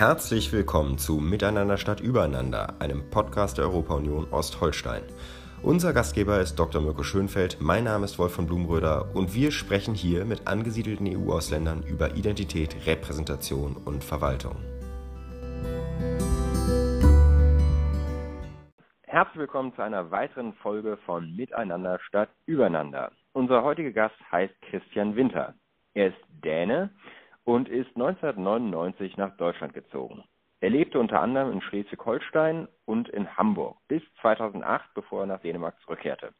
Herzlich willkommen zu Miteinander statt Übereinander, einem Podcast der Europa-Union Ostholstein. Unser Gastgeber ist Dr. Mirko Schönfeld, mein Name ist Wolf von Blumröder und wir sprechen hier mit angesiedelten EU-Ausländern über Identität, Repräsentation und Verwaltung. Herzlich willkommen zu einer weiteren Folge von Miteinander statt Übereinander. Unser heutiger Gast heißt Christian Winter. Er ist Däne und ist 1999 nach Deutschland gezogen. Er lebte unter anderem in Schleswig-Holstein und in Hamburg bis 2008, bevor er nach Dänemark zurückkehrte.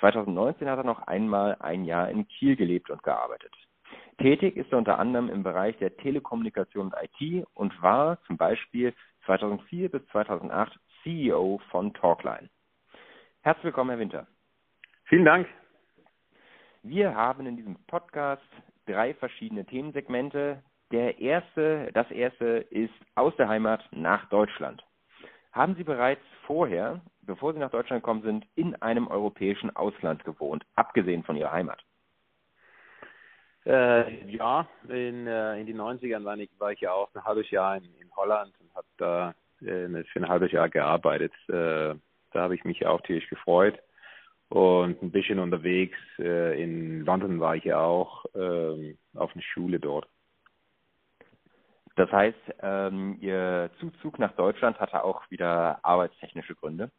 2019 hat er noch einmal ein Jahr in Kiel gelebt und gearbeitet. Tätig ist er unter anderem im Bereich der Telekommunikation und IT und war zum Beispiel 2004 bis 2008 CEO von Talkline. Herzlich willkommen, Herr Winter. Vielen Dank. Wir haben in diesem Podcast drei verschiedene Themensegmente. Der erste, das erste ist aus der Heimat nach Deutschland. Haben Sie bereits vorher, bevor Sie nach Deutschland gekommen sind, in einem europäischen Ausland gewohnt, abgesehen von Ihrer Heimat? Äh, ja, in, äh, in den 90ern war ich, war ich ja auch ein halbes Jahr in, in Holland und habe da äh, für ein halbes Jahr gearbeitet. Äh, da habe ich mich auch tierisch gefreut und ein bisschen unterwegs. Äh, in London war ich ja auch ähm, auf einer Schule dort. Das heißt, ähm, Ihr Zuzug nach Deutschland hatte auch wieder arbeitstechnische Gründe?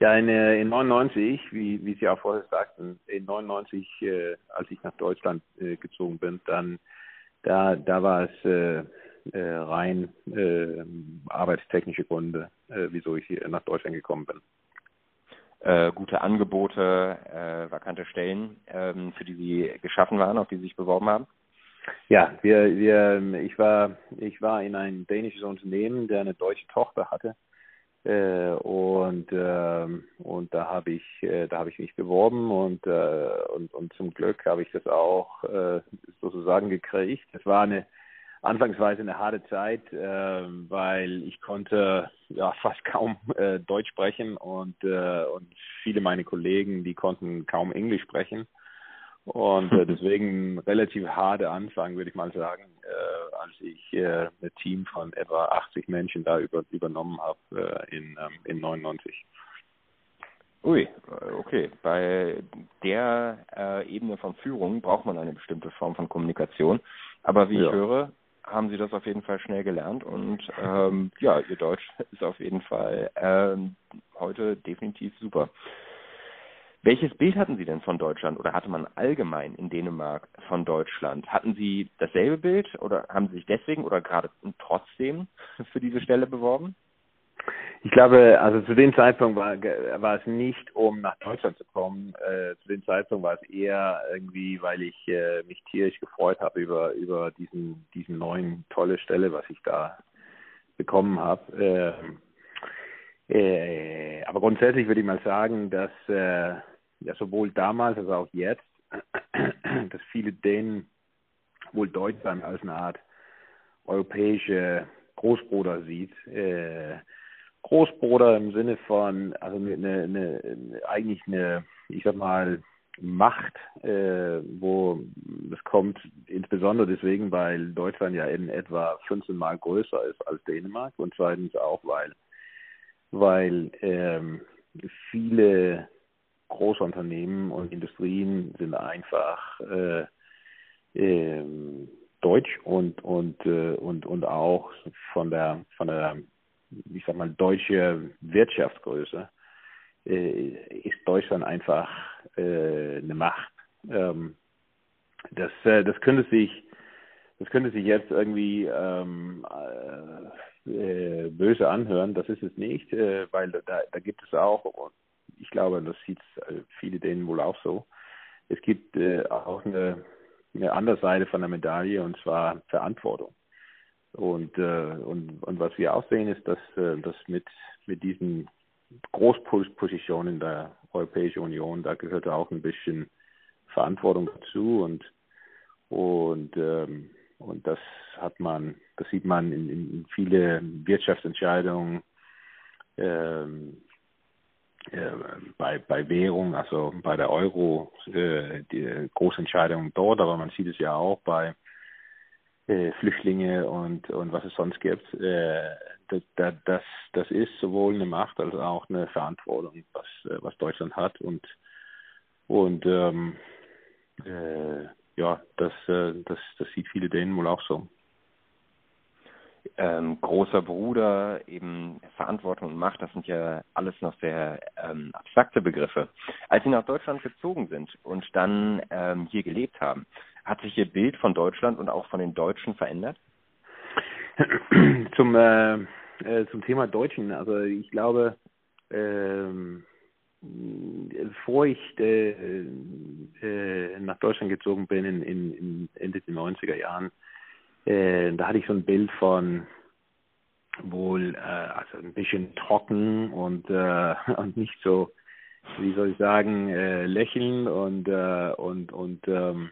Ja, in, äh, in 99, wie, wie Sie auch vorher sagten, in 99, äh, als ich nach Deutschland äh, gezogen bin, dann da, da war es äh, äh, rein äh, arbeitstechnische Gründe, wieso ich hier nach Deutschland gekommen bin äh, gute Angebote, äh, vakante Stellen, ähm, für die Sie geschaffen waren, auf die Sie sich beworben haben? Ja, wir, wir, ich war, ich war in ein dänisches Unternehmen, der eine deutsche Tochter hatte. Äh, und äh, und da habe ich äh, da habe ich mich beworben und äh, und und zum Glück habe ich das auch äh, sozusagen gekriegt. Es war eine anfangsweise eine harte Zeit, äh, weil ich konnte ja fast kaum äh, Deutsch sprechen und äh, und viele meiner Kollegen, die konnten kaum Englisch sprechen und deswegen relativ harte Anfang, würde ich mal sagen, als ich ein Team von etwa 80 Menschen da über, übernommen habe in ähm, in 99. Ui, okay. Bei der äh, Ebene von Führung braucht man eine bestimmte Form von Kommunikation. Aber wie ja. ich höre, haben sie das auf jeden Fall schnell gelernt und ähm, ja, ihr Deutsch ist auf jeden Fall ähm, heute definitiv super. Welches Bild hatten Sie denn von Deutschland oder hatte man allgemein in Dänemark von Deutschland? Hatten Sie dasselbe Bild oder haben Sie sich deswegen oder gerade trotzdem für diese Stelle beworben? Ich glaube, also zu dem Zeitpunkt war, war es nicht, um nach Deutschland zu kommen. Äh, zu dem Zeitpunkt war es eher irgendwie, weil ich äh, mich tierisch gefreut habe über über diesen diesen neuen tolle Stelle, was ich da bekommen habe. Äh, äh, aber grundsätzlich würde ich mal sagen, dass äh, ja sowohl damals als auch jetzt, dass viele Dänen wohl Deutschland als eine Art europäische Großbruder sieht. Äh, Großbruder im Sinne von, also eine, eine, eigentlich eine, ich sag mal, Macht, äh, wo das kommt insbesondere deswegen, weil Deutschland ja in etwa 15 Mal größer ist als Dänemark und zweitens auch, weil, weil ähm, viele Großunternehmen und Industrien sind einfach äh, ähm, deutsch und und äh, und und auch von der von der ich sag mal, deutsche Wirtschaftsgröße äh, ist Deutschland einfach äh, eine Macht. Ähm, das, äh, das könnte sich, das könnte sich jetzt irgendwie ähm, äh, böse anhören. Das ist es nicht, äh, weil da, da gibt es auch, ich glaube, das sieht viele denen wohl auch so. Es gibt äh, auch eine, eine andere Seite von der Medaille und zwar Verantwortung. Und, äh, und, und was wir auch sehen, ist, dass, äh, dass mit, mit diesen Großpositionen der Europäischen Union, da gehört auch ein bisschen Verantwortung dazu. Und, und, ähm, und das hat man, das sieht man in, in viele Wirtschaftsentscheidungen, ähm, äh, bei, bei Währung, also bei der Euro, äh, die Großentscheidungen dort, aber man sieht es ja auch bei äh, Flüchtlinge und, und was es sonst gibt. Äh, das, das, das ist sowohl eine Macht als auch eine Verantwortung, was, äh, was Deutschland hat. Und, und ähm, äh, ja, das, äh, das, das sieht viele Dänen wohl auch so. Ähm, großer Bruder, eben Verantwortung und Macht, das sind ja alles noch sehr ähm, abstrakte Begriffe. Als Sie nach Deutschland gezogen sind und dann ähm, hier gelebt haben, hat sich Ihr Bild von Deutschland und auch von den Deutschen verändert? Zum, äh, äh, zum Thema Deutschen. Also ich glaube, ähm, bevor ich äh, äh, nach Deutschland gezogen bin in, in, in Ende der 90er Jahren, äh, da hatte ich so ein Bild von wohl äh, also ein bisschen trocken und und nicht so wie soll ich sagen äh, lächeln und äh, und und ähm,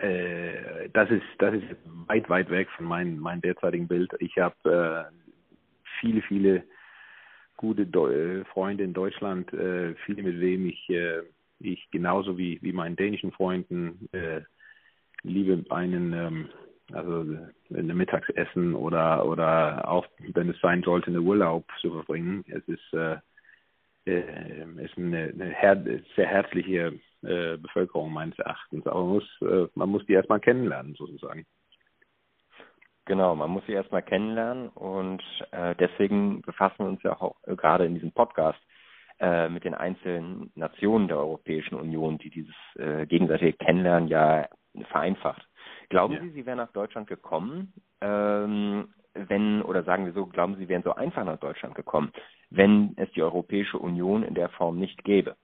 äh, das ist das ist weit weit weg von meinem meinem derzeitigen Bild. Ich habe äh, viele viele gute Do äh, Freunde in Deutschland, äh, viele mit wem ich äh, ich genauso wie wie meinen dänischen Freunden liebe einen ähm, also ein Mittagsessen oder oder auch wenn es sein sollte, eine Urlaub zu verbringen. Es ist äh, äh, ist eine, eine her sehr herzliche äh, Bevölkerung meines Erachtens. Aber man muss äh, man muss die erstmal kennenlernen sozusagen. Genau, man muss sie erstmal kennenlernen und äh, deswegen befassen wir uns ja auch gerade in diesem Podcast äh, mit den einzelnen Nationen der Europäischen Union, die dieses äh, gegenseitige Kennenlernen ja vereinfacht. Glauben ja. Sie, Sie wären nach Deutschland gekommen, ähm, wenn, oder sagen wir so, glauben Sie, wären so einfach nach Deutschland gekommen, wenn es die Europäische Union in der Form nicht gäbe?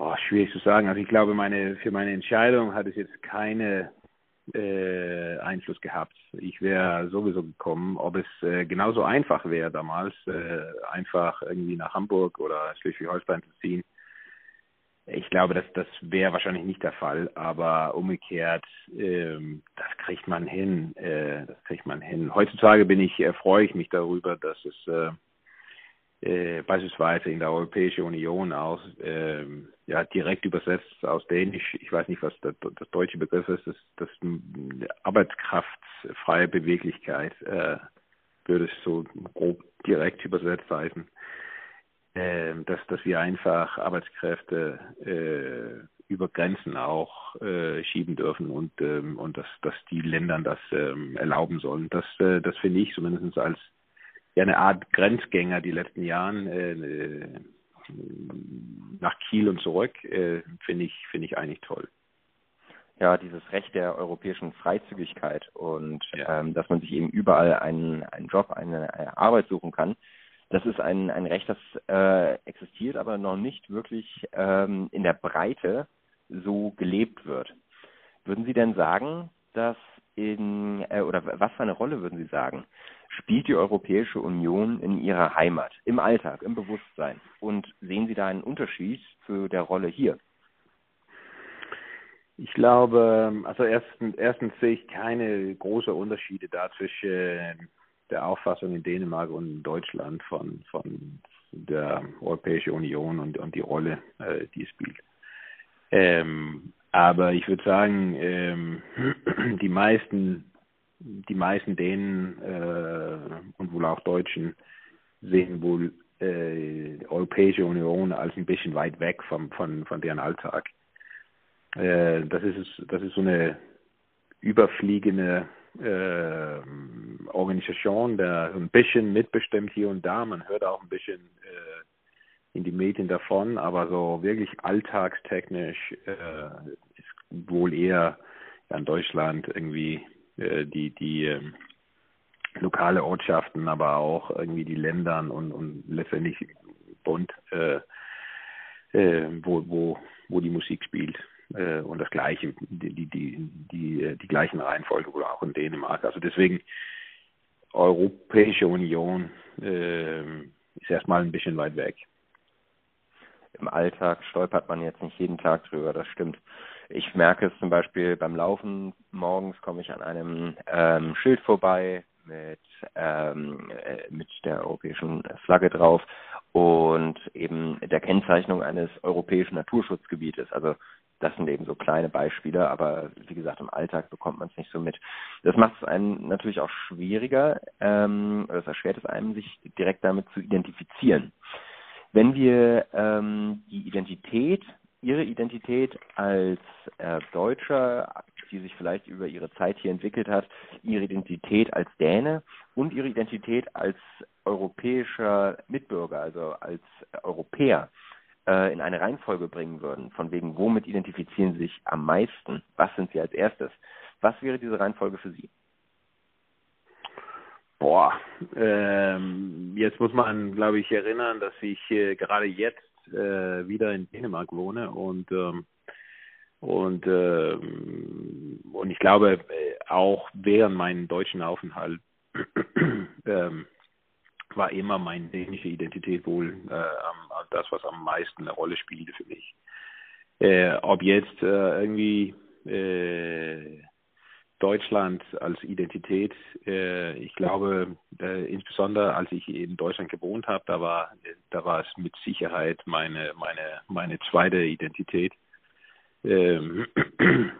Oh, schwierig zu sagen. Also ich glaube, meine, für meine Entscheidung hat es jetzt keine äh, Einfluss gehabt. Ich wäre sowieso gekommen, ob es äh, genauso einfach wäre damals, äh, einfach irgendwie nach Hamburg oder Schleswig-Holstein zu ziehen ich glaube, das, das wäre wahrscheinlich nicht der Fall, aber umgekehrt, ähm, das kriegt man hin. Äh, das kriegt man hin. Heutzutage bin ich, äh, freue ich mich darüber, dass es äh, äh, beispielsweise in der Europäischen Union aus äh, ja direkt übersetzt aus Dänisch, ich weiß nicht, was der, das deutsche Begriff ist, das, das Arbeitskraftfreie Beweglichkeit äh, würde es so grob direkt übersetzt heißen. Äh, dass, dass wir einfach Arbeitskräfte äh, über Grenzen auch äh, schieben dürfen und, ähm, und dass, dass die Ländern das ähm, erlauben sollen. Das, äh, das finde ich zumindest als ja, eine Art Grenzgänger die letzten Jahren äh, nach Kiel und zurück, äh, finde ich, finde ich eigentlich toll. Ja, dieses Recht der europäischen Freizügigkeit und ja. ähm, dass man sich eben überall einen, einen Job, eine, eine Arbeit suchen kann, das ist ein, ein Recht, das äh, existiert, aber noch nicht wirklich ähm, in der Breite so gelebt wird. Würden Sie denn sagen, dass in, äh, oder was für eine Rolle würden Sie sagen, spielt die Europäische Union in Ihrer Heimat, im Alltag, im Bewusstsein? Und sehen Sie da einen Unterschied zu der Rolle hier? Ich glaube, also erstens, erstens sehe ich keine großen Unterschiede da zwischen der Auffassung in Dänemark und in Deutschland von, von der Europäischen Union und, und die Rolle, äh, die es spielt. Ähm, aber ich würde sagen, ähm, die meisten, die meisten Dänen äh, und wohl auch Deutschen sehen wohl äh, die Europäische Union als ein bisschen weit weg vom, von, von deren Alltag. Äh, das ist das ist so eine überfliegende äh, Organisation, der ein bisschen mitbestimmt hier und da. Man hört auch ein bisschen äh, in die Medien davon, aber so wirklich alltagstechnisch äh, ist wohl eher in Deutschland irgendwie die die äh, lokale Ortschaften, aber auch irgendwie die Ländern und, und letztendlich Bund, äh, äh, wo, wo, wo die Musik spielt äh, und das gleiche, die, die, die, die, die gleichen Reihenfolge wohl auch in Dänemark. Also deswegen Europäische Union äh, ist erstmal ein bisschen weit weg. Im Alltag stolpert man jetzt nicht jeden Tag drüber, das stimmt. Ich merke es zum Beispiel beim Laufen. Morgens komme ich an einem ähm, Schild vorbei mit, ähm, äh, mit der europäischen Flagge drauf und eben der Kennzeichnung eines europäischen Naturschutzgebietes. Also das sind eben so kleine Beispiele, aber wie gesagt, im Alltag bekommt man es nicht so mit. Das macht es einem natürlich auch schwieriger, ähm, oder es erschwert es einem, sich direkt damit zu identifizieren. Wenn wir ähm, die Identität, ihre Identität als äh, Deutscher, die sich vielleicht über ihre Zeit hier entwickelt hat, ihre Identität als Däne und ihre Identität als europäischer Mitbürger, also als Europäer, äh, in eine Reihenfolge bringen würden, von wegen, womit identifizieren Sie sich am meisten? Was sind Sie als erstes? Was wäre diese Reihenfolge für Sie? Boah, ähm, jetzt muss man, glaube ich, erinnern, dass ich äh, gerade jetzt äh, wieder in Dänemark wohne und ähm, und ähm, und ich glaube äh, auch während meinem deutschen Aufenthalt ähm, war immer meine dänische Identität wohl äh, das, was am meisten eine Rolle spielte für mich. Äh, ob jetzt äh, irgendwie äh, Deutschland als Identität, äh, ich glaube, äh, insbesondere als ich in Deutschland gewohnt habe, da war, da war es mit Sicherheit meine, meine, meine zweite Identität. Ähm,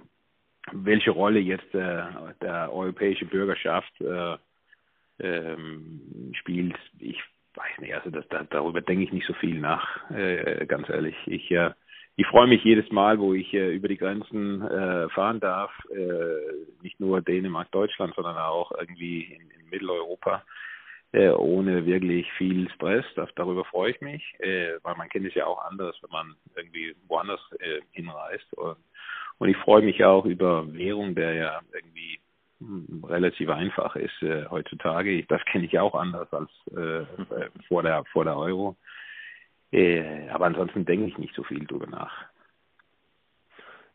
welche Rolle jetzt äh, der europäische Bürgerschaft äh, ähm, spielt, ich weiß nicht, also das, da, darüber denke ich nicht so viel nach, äh, ganz ehrlich. Ich, äh, ich freue mich jedes Mal, wo ich äh, über die Grenzen äh, fahren darf, äh, nicht nur Dänemark, Deutschland, sondern auch irgendwie in, in Mitteleuropa, äh, ohne wirklich viel Stress. Das, darüber freue ich mich, äh, weil man kennt es ja auch anders, wenn man irgendwie woanders äh, hinreist. Und, und ich freue mich auch über Währung, der ja irgendwie relativ einfach ist äh, heutzutage. Das kenne ich auch anders als äh, äh, vor der vor der Euro. Äh, aber ansonsten denke ich nicht so viel drüber nach.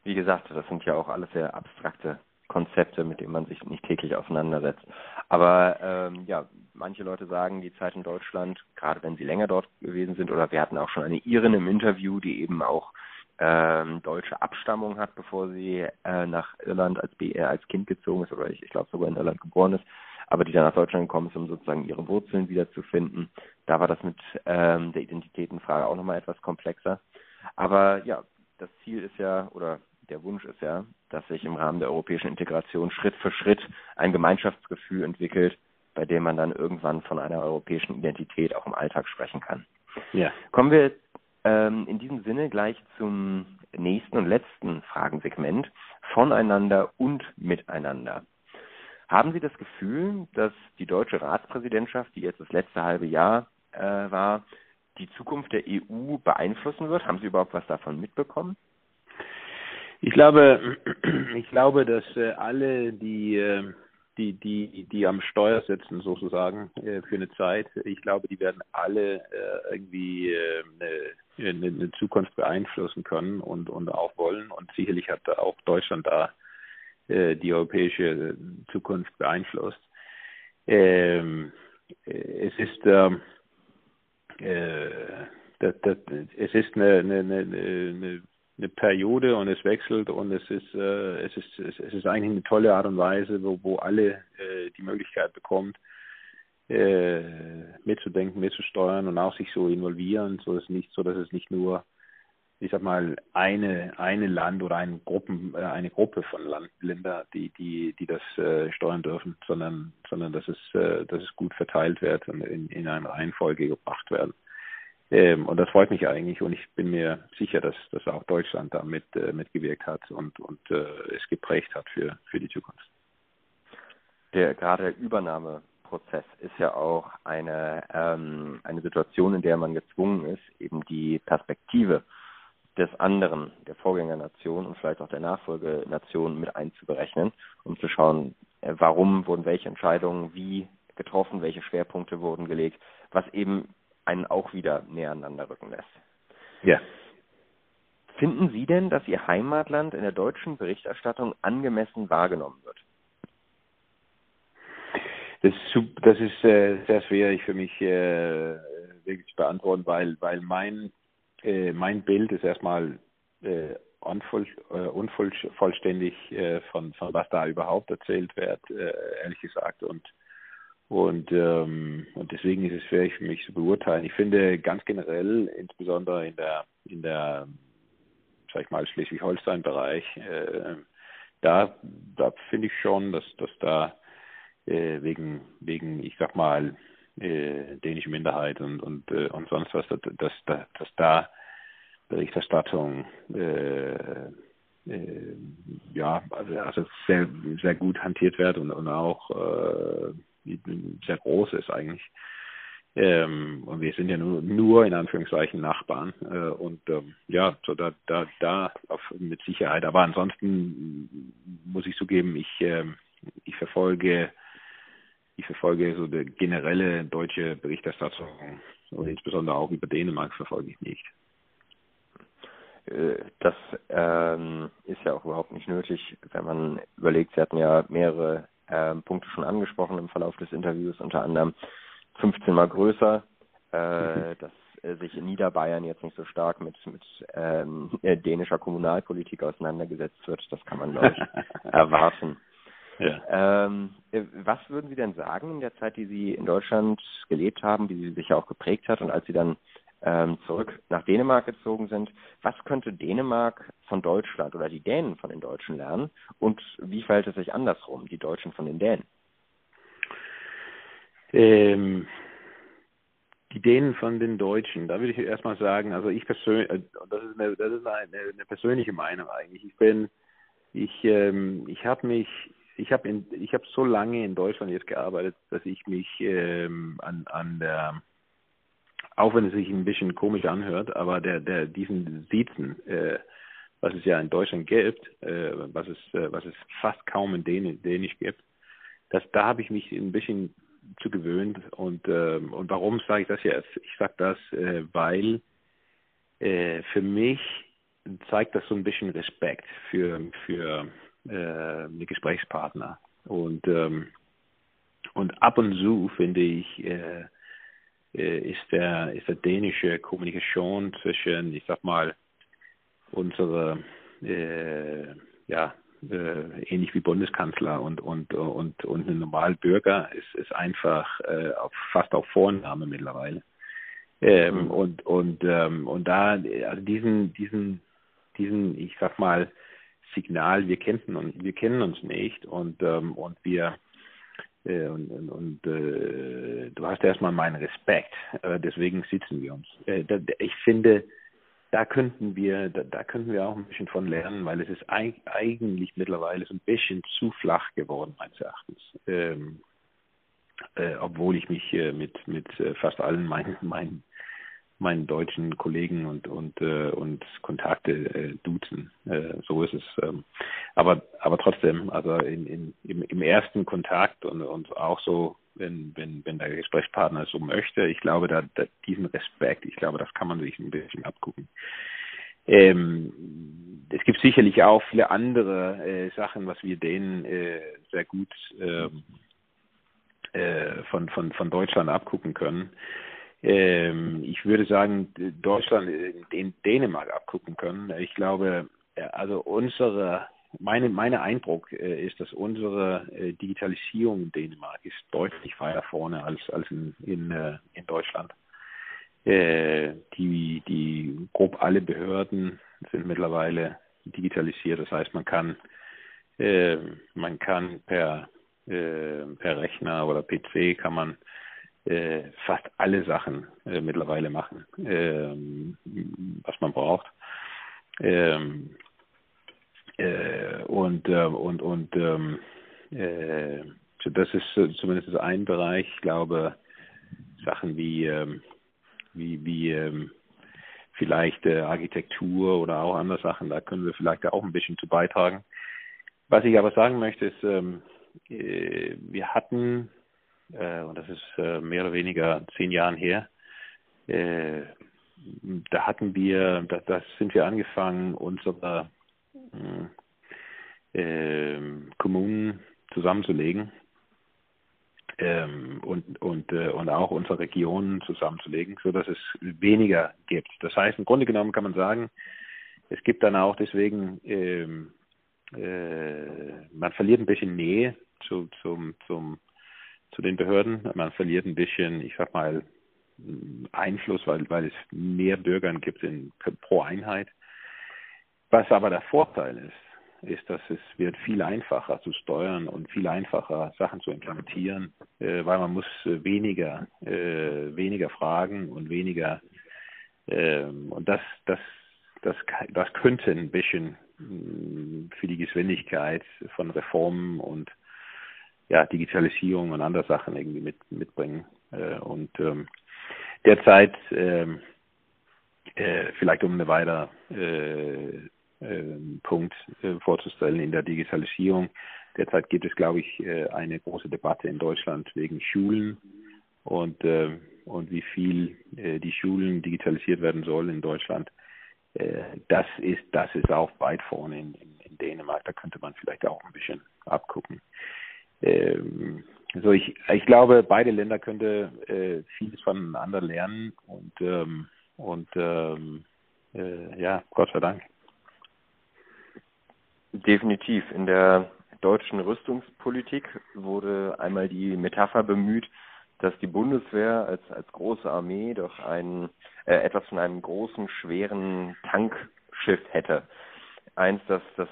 Wie gesagt, das sind ja auch alles sehr abstrakte Konzepte, mit denen man sich nicht täglich auseinandersetzt. Aber ähm, ja, manche Leute sagen, die Zeit in Deutschland, gerade wenn sie länger dort gewesen sind, oder wir hatten auch schon eine Irin im Interview, die eben auch ähm, deutsche Abstammung hat, bevor sie äh, nach Irland als BR als Kind gezogen ist oder ich, ich glaube sogar in Irland geboren ist, aber die dann nach Deutschland gekommen ist, um sozusagen ihre Wurzeln wiederzufinden. Da war das mit ähm, der Identitätenfrage auch nochmal etwas komplexer. Aber ja, das Ziel ist ja, oder der Wunsch ist ja, dass sich im Rahmen der europäischen Integration Schritt für Schritt ein Gemeinschaftsgefühl entwickelt, bei dem man dann irgendwann von einer europäischen Identität auch im Alltag sprechen kann. Ja. Kommen wir ähm, in diesem Sinne gleich zum nächsten und letzten Fragensegment voneinander und miteinander. Haben Sie das Gefühl, dass die deutsche Ratspräsidentschaft, die jetzt das letzte halbe Jahr äh, war, die Zukunft der EU beeinflussen wird? Haben Sie überhaupt was davon mitbekommen? Ich glaube, ich glaube, dass äh, alle, die, äh, die, die, die am Steuer sitzen sozusagen äh, für eine Zeit, ich glaube, die werden alle äh, irgendwie äh, eine, eine Zukunft beeinflussen können und, und auch wollen. Und sicherlich hat auch Deutschland da die europäische Zukunft beeinflusst. Ähm, es ist ähm, äh, das, das, es ist eine, eine, eine, eine Periode und es wechselt und es ist äh, es ist es, ist eigentlich eine tolle Art und Weise, wo, wo alle äh, die Möglichkeit bekommt, äh, mitzudenken, mitzusteuern und auch sich so involvieren, so ist nicht so, dass es nicht nur ich sag mal eine eine Land oder eine Gruppen äh, eine Gruppe von Land, Länder, die die die das äh, steuern dürfen, sondern sondern dass es äh, dass es gut verteilt wird und in, in eine Reihenfolge gebracht werden. Ähm, und das freut mich eigentlich und ich bin mir sicher, dass, dass auch Deutschland da mit, äh, mitgewirkt hat und, und äh, es geprägt hat für, für die Zukunft. Der gerade der Übernahmeprozess ist ja auch eine, ähm, eine Situation, in der man gezwungen ist, eben die Perspektive des anderen, der Vorgängernation und vielleicht auch der Nachfolgenation mit einzuberechnen, um zu schauen, äh, warum wurden welche Entscheidungen wie getroffen, welche Schwerpunkte wurden gelegt, was eben einen auch wieder näher aneinander rücken lässt. Ja. Finden Sie denn, dass Ihr Heimatland in der deutschen Berichterstattung angemessen wahrgenommen wird? Das ist, das ist äh, sehr schwierig für mich äh, wirklich zu beantworten, weil, weil mein, äh, mein Bild ist erstmal äh, unvoll, äh, unvollständig äh, von, von was da überhaupt erzählt wird, äh, ehrlich gesagt. Und und, ähm, und deswegen ist es schwierig für mich zu beurteilen. Ich finde ganz generell, insbesondere in der, in der sag ich mal, Schleswig-Holstein-Bereich, äh, da, da finde ich schon, dass, dass da äh, wegen, wegen, ich sag mal, äh, dänische Minderheit und, und, äh, und sonst was, dass, dass, dass da Berichterstattung äh, äh, ja, also, also sehr, sehr gut hantiert wird und, und auch äh, sehr groß ist eigentlich. Ähm, und wir sind ja nur, nur in Anführungszeichen Nachbarn. Äh, und ähm, ja, so da, da, da auf, mit Sicherheit. Aber ansonsten muss ich zugeben, ich, äh, ich verfolge ich verfolge so die generelle deutsche Berichterstattung und insbesondere auch über Dänemark verfolge ich nicht. Äh, das ähm, ist ja auch überhaupt nicht nötig, wenn man überlegt, Sie hatten ja mehrere ähm, Punkte schon angesprochen im Verlauf des Interviews, unter anderem 15 mal größer, äh, mhm. dass äh, sich in Niederbayern jetzt nicht so stark mit, mit ähm, äh, dänischer Kommunalpolitik auseinandergesetzt wird. Das kann man, glaube ich, erwarten. Ja. Ähm, äh, was würden Sie denn sagen in der Zeit, die Sie in Deutschland gelebt haben, wie sie sich ja auch geprägt hat und als Sie dann ähm, zurück nach Dänemark gezogen sind, was könnte Dänemark von Deutschland oder die Dänen von den Deutschen lernen und wie verhält es sich andersrum, die Deutschen von den Dänen? Ähm, die Dänen von den Deutschen, da würde ich erstmal sagen, also ich persönlich, äh, das ist eine, das ist eine, eine persönliche Meinung eigentlich. Ich bin, ich, ähm, ich habe mich, ich habe ich habe so lange in Deutschland jetzt gearbeitet, dass ich mich ähm, an, an der, auch wenn es sich ein bisschen komisch anhört, aber der, der diesen Siezen, äh, was es ja in Deutschland gibt, äh, was es, äh, was es fast kaum in Dänisch gibt, das, da habe ich mich ein bisschen zu gewöhnt. Und, äh, und warum sage ich das jetzt? Ich sage das, äh, weil äh, für mich zeigt das so ein bisschen Respekt für, für äh, die Gesprächspartner. Und, ähm, und ab und zu finde ich, äh, ist, der, ist der dänische Kommunikation zwischen, ich sag mal, unsere äh, ja, äh, ähnlich wie Bundeskanzler und und und und ein Normalbürger ist ist einfach äh, auf, fast auf Vorname mittlerweile ähm, mhm. und und ähm, und da also diesen diesen diesen ich sag mal Signal wir kennen uns wir kennen uns nicht und ähm, und wir äh, und, und, und äh, du hast erstmal meinen Respekt äh, deswegen sitzen wir uns äh, da, ich finde da könnten wir, da, da könnten wir auch ein bisschen von lernen, weil es ist eigentlich mittlerweile so ein bisschen zu flach geworden, meines Erachtens. Ähm, äh, obwohl ich mich äh, mit mit äh, fast allen meinen meinen meinen deutschen Kollegen und und äh, und Kontakte äh, duzen. Äh, so ist es. Ähm, aber aber trotzdem, also in, in im, im ersten Kontakt und und auch so wenn, wenn, wenn der Gesprächspartner so möchte. Ich glaube, da, da diesen Respekt, ich glaube, das kann man sich ein bisschen abgucken. Ähm, es gibt sicherlich auch viele andere äh, Sachen, was wir denen äh, sehr gut ähm, äh, von, von, von Deutschland abgucken können. Ähm, ich würde sagen, Deutschland äh, in Dänemark abgucken können. Ich glaube, äh, also unsere meine, mein Eindruck äh, ist, dass unsere äh, Digitalisierung in Dänemark ist deutlich weiter vorne als, als in, in, äh, in Deutschland. Äh, die, die grob alle Behörden sind mittlerweile digitalisiert. Das heißt, man kann, äh, man kann per, äh, per Rechner oder PC kann man äh, fast alle Sachen äh, mittlerweile machen, äh, was man braucht. Ähm, äh, und äh, und und ähm, äh, das ist zumindest ein Bereich. Ich glaube, Sachen wie ähm, wie wie ähm, vielleicht äh, Architektur oder auch andere Sachen, da können wir vielleicht auch ein bisschen zu beitragen. Was ich aber sagen möchte, ist, ähm, äh, wir hatten, äh, und das ist äh, mehr oder weniger zehn Jahren her, äh, da hatten wir, da, das sind wir angefangen, unsere äh, Kommunen zusammenzulegen ähm, und und äh, und auch unsere Regionen zusammenzulegen, so dass es weniger gibt. Das heißt, im Grunde genommen kann man sagen, es gibt dann auch deswegen ähm, äh, man verliert ein bisschen Nähe zu zum zum zu den Behörden, man verliert ein bisschen, ich sag mal Einfluss, weil weil es mehr Bürgern gibt in, pro Einheit. Was aber der Vorteil ist, ist, dass es wird viel einfacher zu steuern und viel einfacher Sachen zu implementieren, äh, weil man muss äh, weniger, äh, weniger fragen und weniger ähm, und das, das, das, das könnte ein bisschen mm, für die Geschwindigkeit von Reformen und ja, Digitalisierung und andere Sachen irgendwie mit, mitbringen. Äh, und ähm, derzeit ähm, äh, vielleicht um eine weiter äh, äh, Punkt äh, vorzustellen in der Digitalisierung. Derzeit gibt es, glaube ich, äh, eine große Debatte in Deutschland wegen Schulen und, äh, und wie viel äh, die Schulen digitalisiert werden sollen in Deutschland. Das ist das ist auch weit vorne in, in, in Dänemark. Da könnte man vielleicht auch ein bisschen abgucken. Ähm, also ich, ich glaube, beide Länder könnte äh, vieles voneinander lernen und ähm, und ähm, äh, ja, Gott sei Dank. Definitiv. In der deutschen Rüstungspolitik wurde einmal die Metapher bemüht, dass die Bundeswehr als, als große Armee doch ein, äh, etwas von einem großen, schweren Tankschiff hätte. Eins, das, das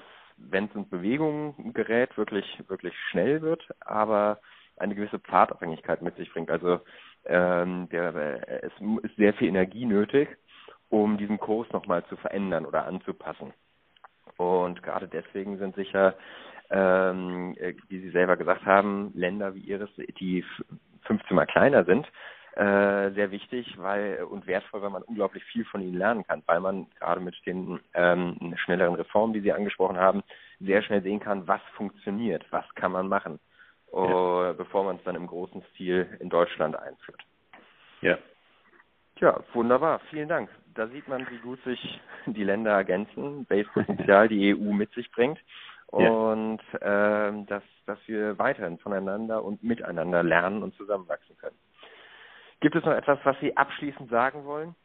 wenn es in Bewegung gerät, wirklich, wirklich schnell wird, aber eine gewisse Pfadabhängigkeit mit sich bringt. Also ähm, der, äh, es ist sehr viel Energie nötig, um diesen Kurs nochmal zu verändern oder anzupassen. Und gerade deswegen sind sicher, ähm, äh, wie Sie selber gesagt haben, Länder wie Ihres, die 15 mal kleiner sind, äh, sehr wichtig weil und wertvoll, weil man unglaublich viel von ihnen lernen kann, weil man gerade mit den ähm, schnelleren Reformen, die Sie angesprochen haben, sehr schnell sehen kann, was funktioniert, was kann man machen, ja. uh, bevor man es dann im großen Stil in Deutschland einführt. Ja. Tja, wunderbar, vielen Dank. Da sieht man, wie gut sich die Länder ergänzen, welches Potenzial die EU mit sich bringt und ja. ähm, dass, dass wir weiterhin voneinander und miteinander lernen und zusammenwachsen können. Gibt es noch etwas, was Sie abschließend sagen wollen?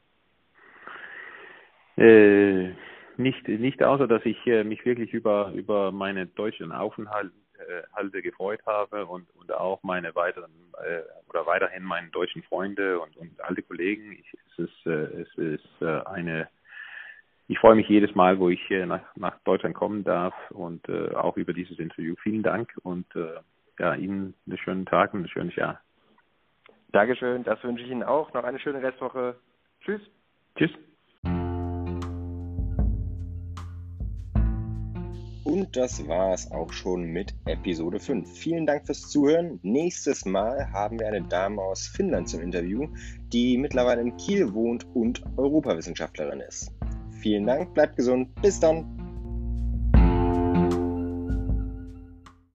Äh, nicht, nicht außer, dass ich äh, mich wirklich über, über meine deutschen Aufenthalte äh, gefreut habe und, und auch meine weiteren äh, oder weiterhin meine deutschen Freunde und, und alte Kollegen. Ich, es ist, äh, es ist äh, eine ich freue mich jedes Mal, wo ich nach, nach Deutschland kommen darf und auch über dieses Interview. Vielen Dank und ja, Ihnen einen schönen Tag und ein schönes Jahr. Dankeschön, das wünsche ich Ihnen auch. Noch eine schöne Restwoche. Tschüss. Tschüss. Und das war es auch schon mit Episode 5. Vielen Dank fürs Zuhören. Nächstes Mal haben wir eine Dame aus Finnland zum Interview, die mittlerweile in Kiel wohnt und Europawissenschaftlerin ist. Vielen Dank, bleibt gesund, bis dann.